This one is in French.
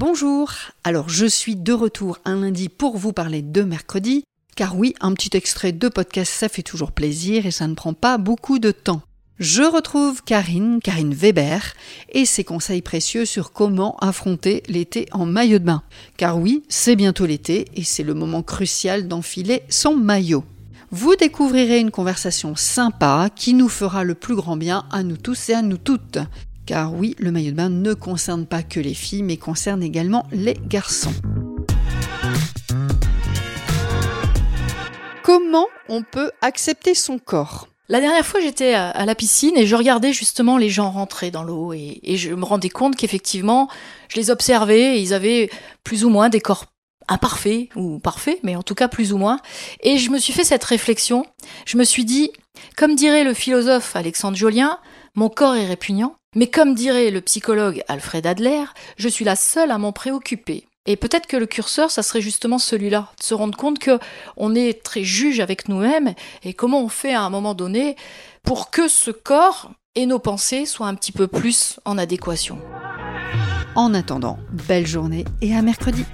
Bonjour, alors je suis de retour un lundi pour vous parler de mercredi, car oui, un petit extrait de podcast ça fait toujours plaisir et ça ne prend pas beaucoup de temps. Je retrouve Karine, Karine Weber, et ses conseils précieux sur comment affronter l'été en maillot de bain. Car oui, c'est bientôt l'été et c'est le moment crucial d'enfiler son maillot. Vous découvrirez une conversation sympa qui nous fera le plus grand bien à nous tous et à nous toutes. Car oui, le maillot de bain ne concerne pas que les filles, mais concerne également les garçons. Comment on peut accepter son corps? La dernière fois, j'étais à la piscine et je regardais justement les gens rentrer dans l'eau et, je me rendais compte qu'effectivement, je les observais ils avaient plus ou moins des corps imparfaits ou parfaits, mais en tout cas plus ou moins. Et je me suis fait cette réflexion. Je me suis dit, comme dirait le philosophe Alexandre Jolien, mon corps est répugnant, mais comme dirait le psychologue Alfred Adler, je suis la seule à m'en préoccuper. Et peut-être que le curseur, ça serait justement celui-là, de se rendre compte que on est très juge avec nous-mêmes et comment on fait à un moment donné pour que ce corps et nos pensées soient un petit peu plus en adéquation. En attendant, belle journée et à mercredi.